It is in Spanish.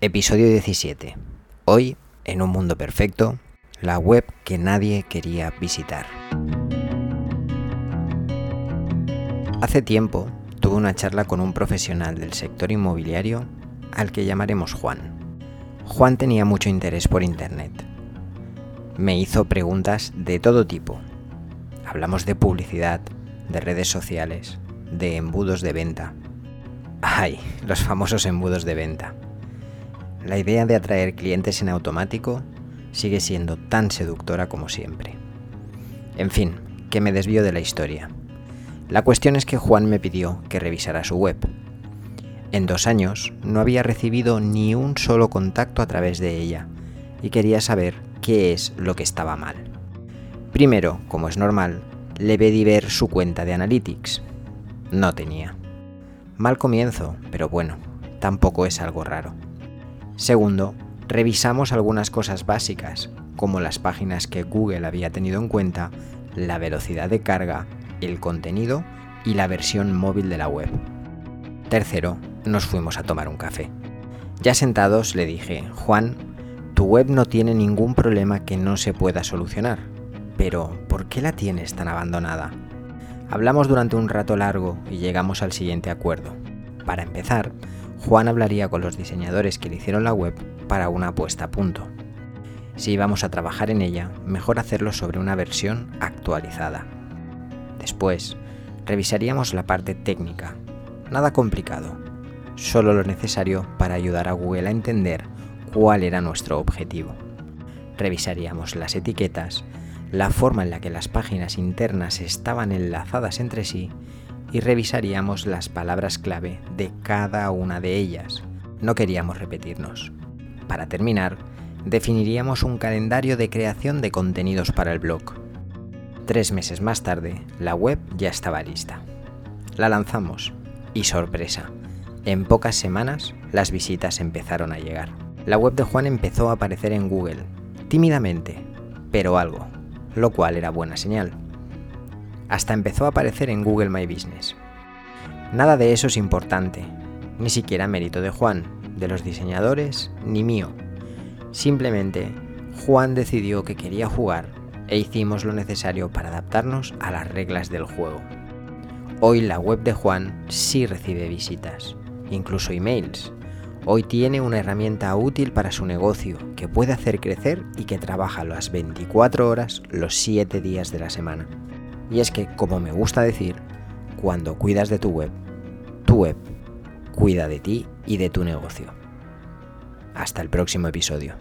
Episodio 17. Hoy, en un mundo perfecto, la web que nadie quería visitar. Hace tiempo tuve una charla con un profesional del sector inmobiliario al que llamaremos Juan. Juan tenía mucho interés por Internet. Me hizo preguntas de todo tipo. Hablamos de publicidad, de redes sociales, de embudos de venta. Ay, los famosos embudos de venta. La idea de atraer clientes en automático sigue siendo tan seductora como siempre. En fin, que me desvío de la historia. La cuestión es que Juan me pidió que revisara su web. En dos años no había recibido ni un solo contacto a través de ella y quería saber qué es lo que estaba mal. Primero, como es normal, le pedí ver su cuenta de Analytics. No tenía. Mal comienzo, pero bueno, tampoco es algo raro. Segundo, revisamos algunas cosas básicas, como las páginas que Google había tenido en cuenta, la velocidad de carga, el contenido y la versión móvil de la web. Tercero, nos fuimos a tomar un café. Ya sentados le dije, Juan, tu web no tiene ningún problema que no se pueda solucionar, pero ¿por qué la tienes tan abandonada? Hablamos durante un rato largo y llegamos al siguiente acuerdo. Para empezar, Juan hablaría con los diseñadores que le hicieron la web para una puesta a punto. Si íbamos a trabajar en ella, mejor hacerlo sobre una versión actualizada. Después, revisaríamos la parte técnica. Nada complicado, solo lo necesario para ayudar a Google a entender cuál era nuestro objetivo. Revisaríamos las etiquetas, la forma en la que las páginas internas estaban enlazadas entre sí y revisaríamos las palabras clave de cada una de ellas. No queríamos repetirnos. Para terminar, definiríamos un calendario de creación de contenidos para el blog. Tres meses más tarde, la web ya estaba lista. La lanzamos y sorpresa, en pocas semanas las visitas empezaron a llegar. La web de Juan empezó a aparecer en Google, tímidamente, pero algo, lo cual era buena señal. Hasta empezó a aparecer en Google My Business. Nada de eso es importante, ni siquiera mérito de Juan, de los diseñadores, ni mío. Simplemente, Juan decidió que quería jugar e hicimos lo necesario para adaptarnos a las reglas del juego. Hoy la web de Juan sí recibe visitas, incluso emails. Hoy tiene una herramienta útil para su negocio que puede hacer crecer y que trabaja las 24 horas los 7 días de la semana. Y es que, como me gusta decir, cuando cuidas de tu web, tu web cuida de ti y de tu negocio. Hasta el próximo episodio.